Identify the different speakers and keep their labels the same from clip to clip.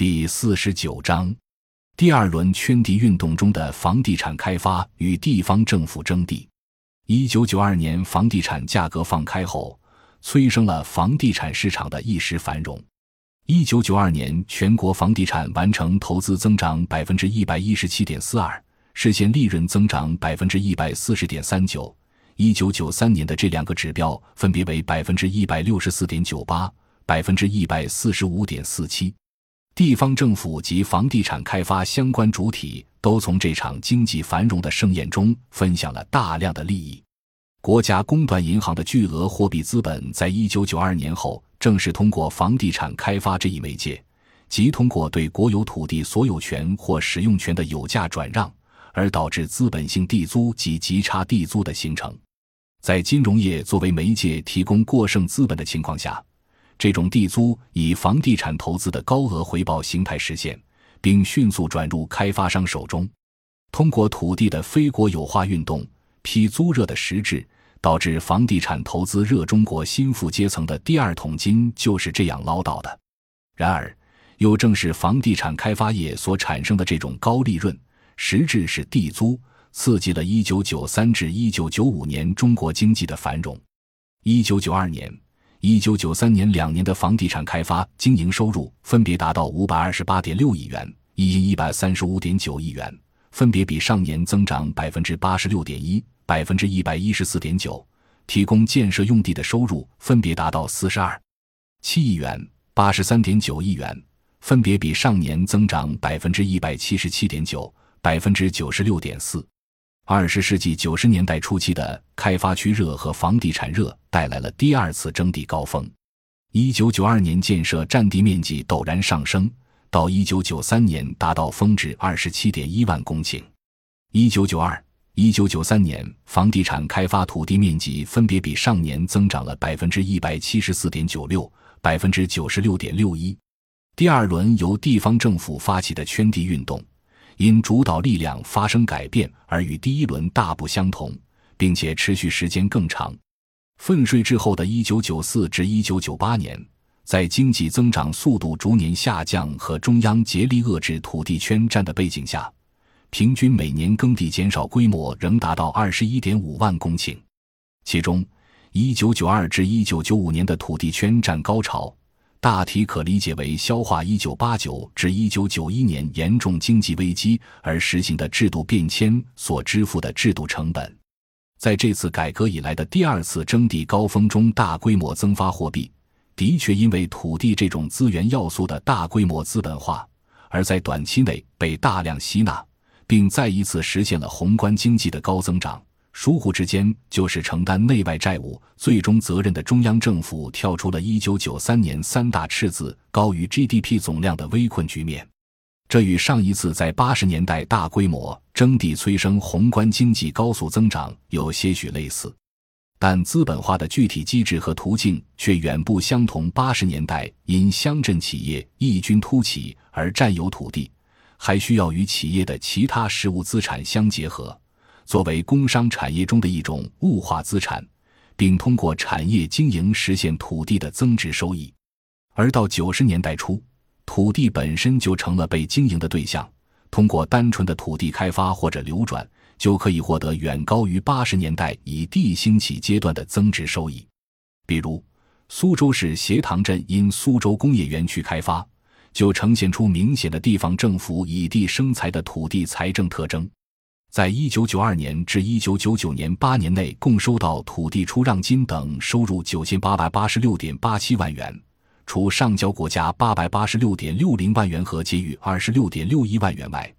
Speaker 1: 第四十九章，第二轮圈地运动中的房地产开发与地方政府征地。一九九二年房地产价格放开后，催生了房地产市场的一时繁荣。一九九二年，全国房地产完成投资增长百分之一百一十七点四二，实现利润增长百分之一百四十点三九。一九九三年的这两个指标分别为百分之一百六十四点九八、百分之一百四十五点四七。地方政府及房地产开发相关主体都从这场经济繁荣的盛宴中分享了大量的利益。国家公团银行的巨额货币资本，在一九九二年后，正是通过房地产开发这一媒介，即通过对国有土地所有权或使用权的有价转让，而导致资本性地租及极差地租的形成。在金融业作为媒介提供过剩资本的情况下。这种地租以房地产投资的高额回报形态实现，并迅速转入开发商手中。通过土地的非国有化运动，批租热的实质，导致房地产投资热中国新富阶层的第二桶金就是这样捞到的。然而，又正是房地产开发业所产生的这种高利润，实质是地租，刺激了1993至1995年中国经济的繁荣。1992年。一九九三年两年的房地产开发经营收入分别达到五百二十八点六亿元、一亿一百三十五点九亿元，分别比上年增长百分之八十六点一、百分之一百一十四点九。提供建设用地的收入分别达到四十二七亿元、八十三点九亿元，分别比上年增长百分之一百七十七点九、百分之九十六点四。二十世纪九十年代初期的开发区热和房地产热带来了第二次征地高峰。一九九二年建设占地面积陡然上升，到一九九三年达到峰值二十七点一万公顷。一九九二、一九九三年房地产开发土地面积分别比上年增长了百分之一百七十四点九六、百分之九十六点六一。第二轮由地方政府发起的圈地运动。因主导力量发生改变而与第一轮大不相同，并且持续时间更长。分税之后的一九九四至一九九八年，在经济增长速度逐年下降和中央竭力遏制土地圈占的背景下，平均每年耕地减少规模仍达到二十一点五万公顷。其中，一九九二至一九九五年的土地圈占高潮。大体可理解为消化1989至1991年严重经济危机而实行的制度变迁所支付的制度成本。在这次改革以来的第二次征地高峰中，大规模增发货币，的确因为土地这种资源要素的大规模资本化，而在短期内被大量吸纳，并再一次实现了宏观经济的高增长。疏忽之间，就是承担内外债务最终责任的中央政府跳出了1993年三大赤字高于 GDP 总量的危困局面。这与上一次在八十年代大规模征地催生宏观经济高速增长有些许类似，但资本化的具体机制和途径却远不相同。八十年代因乡镇企业异军突起而占有土地，还需要与企业的其他实物资产相结合。作为工商产业中的一种物化资产，并通过产业经营实现土地的增值收益，而到九十年代初，土地本身就成了被经营的对象。通过单纯的土地开发或者流转，就可以获得远高于八十年代以地兴起阶段的增值收益。比如，苏州市斜塘镇因苏州工业园区开发，就呈现出明显的地方政府以地生财的土地财政特征。在一九九二年至一九九九年八年内，共收到土地出让金等收入九千八百八十六点八七万元，除上交国家八百八十六点六零万元和结余二十六点六一万元外，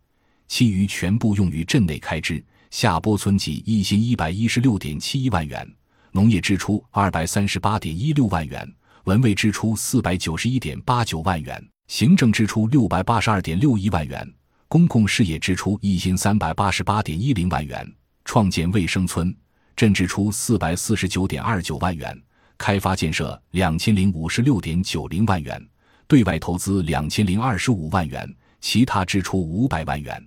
Speaker 1: 其余全部用于镇内开支。下拨村给一千一百一十六点七一万元，农业支出二百三十八点一六万元，文卫支出四百九十一点八九万元，行政支出六百八十二点六一万元。公共事业支出一千三百八十八点一零万元，创建卫生村镇支出四百四十九点二九万元，开发建设两千零五十六点九零万元，对外投资两千零二十五万元，其他支出五百万元。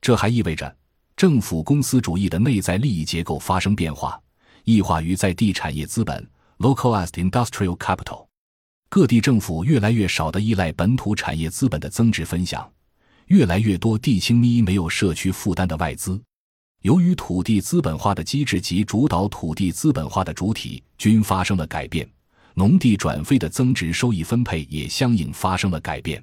Speaker 1: 这还意味着政府公司主义的内在利益结构发生变化，异化于在地产业资本 （localized industrial capital）。各地政府越来越少地依赖本土产业资本的增值分享，越来越多地青咪没有社区负担的外资。由于土地资本化的机制及主导土地资本化的主体均发生了改变，农地转非的增值收益分配也相应发生了改变。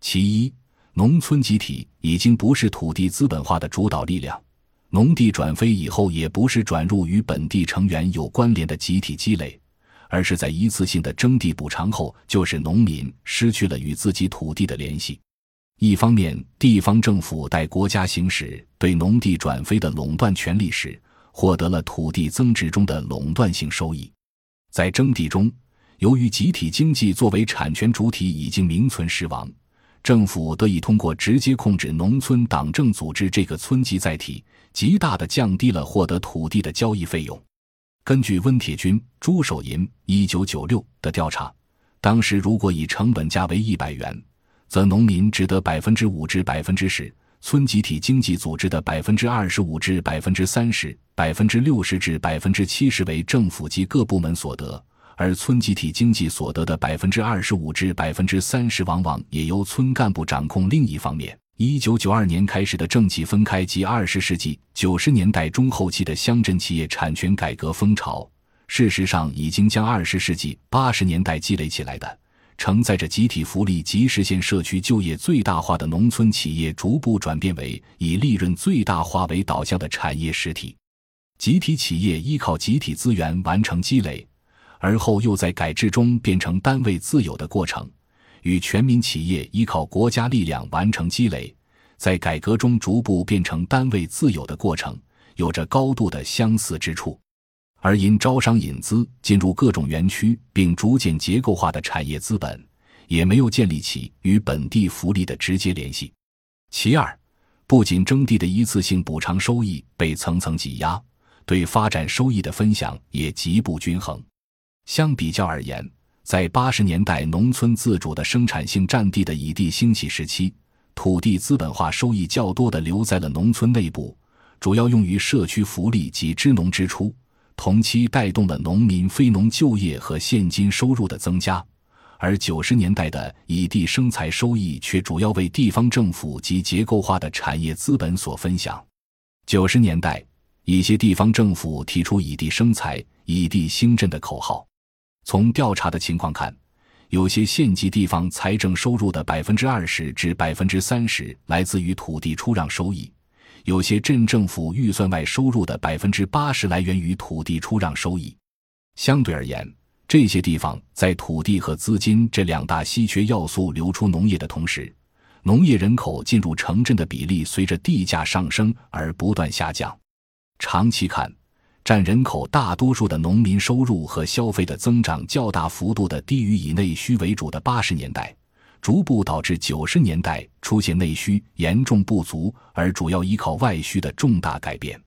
Speaker 1: 其一，农村集体已经不是土地资本化的主导力量，农地转非以后也不是转入与本地成员有关联的集体积累。而是在一次性的征地补偿后，就是农民失去了与自己土地的联系。一方面，地方政府代国家行使对农地转非的垄断权利时，获得了土地增值中的垄断性收益；在征地中，由于集体经济作为产权主体已经名存实亡，政府得以通过直接控制农村党政组织这个村级载体，极大的降低了获得土地的交易费用。根据温铁军、朱守银一九九六的调查，当时如果以成本价为一百元，则农民只得百分之五至百分之十，村集体经济组织的百分之二十五至百分之三十，百分之六十至百分之七十为政府及各部门所得，而村集体经济所得的百分之二十五至百分之三十，往往也由村干部掌控。另一方面，一九九二年开始的政企分开及二十世纪九十年代中后期的乡镇企业产权改革风潮，事实上已经将二十世纪八十年代积累起来的承载着集体福利及实现社区就业最大化的农村企业，逐步转变为以利润最大化为导向的产业实体。集体企业依靠集体资源完成积累，而后又在改制中变成单位自有的过程。与全民企业依靠国家力量完成积累，在改革中逐步变成单位自有的过程，有着高度的相似之处。而因招商引资进入各种园区，并逐渐结构化的产业资本，也没有建立起与本地福利的直接联系。其二，不仅征地的一次性补偿收益被层层挤压，对发展收益的分享也极不均衡。相比较而言。在八十年代，农村自主的生产性占地的以地兴起时期，土地资本化收益较多的留在了农村内部，主要用于社区福利及支农支出，同期带动了农民非农就业和现金收入的增加。而九十年代的以地生财收益却主要为地方政府及结构化的产业资本所分享。九十年代，一些地方政府提出以地生财、以地兴镇的口号。从调查的情况看，有些县级地方财政收入的百分之二十至百分之三十来自于土地出让收益；有些镇政府预算外收入的百分之八十来源于土地出让收益。相对而言，这些地方在土地和资金这两大稀缺要素流出农业的同时，农业人口进入城镇的比例随着地价上升而不断下降。长期看。占人口大多数的农民收入和消费的增长较大幅度的低于以内需为主的八十年代，逐步导致九十年代出现内需严重不足而主要依靠外需的重大改变。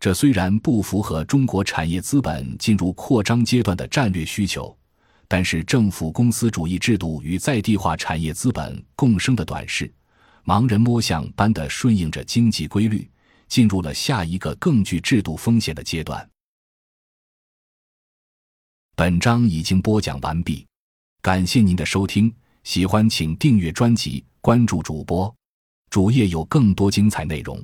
Speaker 1: 这虽然不符合中国产业资本进入扩张阶段的战略需求，但是政府公司主义制度与在地化产业资本共生的短视，盲人摸象般的顺应着经济规律。进入了下一个更具制度风险的阶段。本章已经播讲完毕，感谢您的收听，喜欢请订阅专辑，关注主播，主页有更多精彩内容。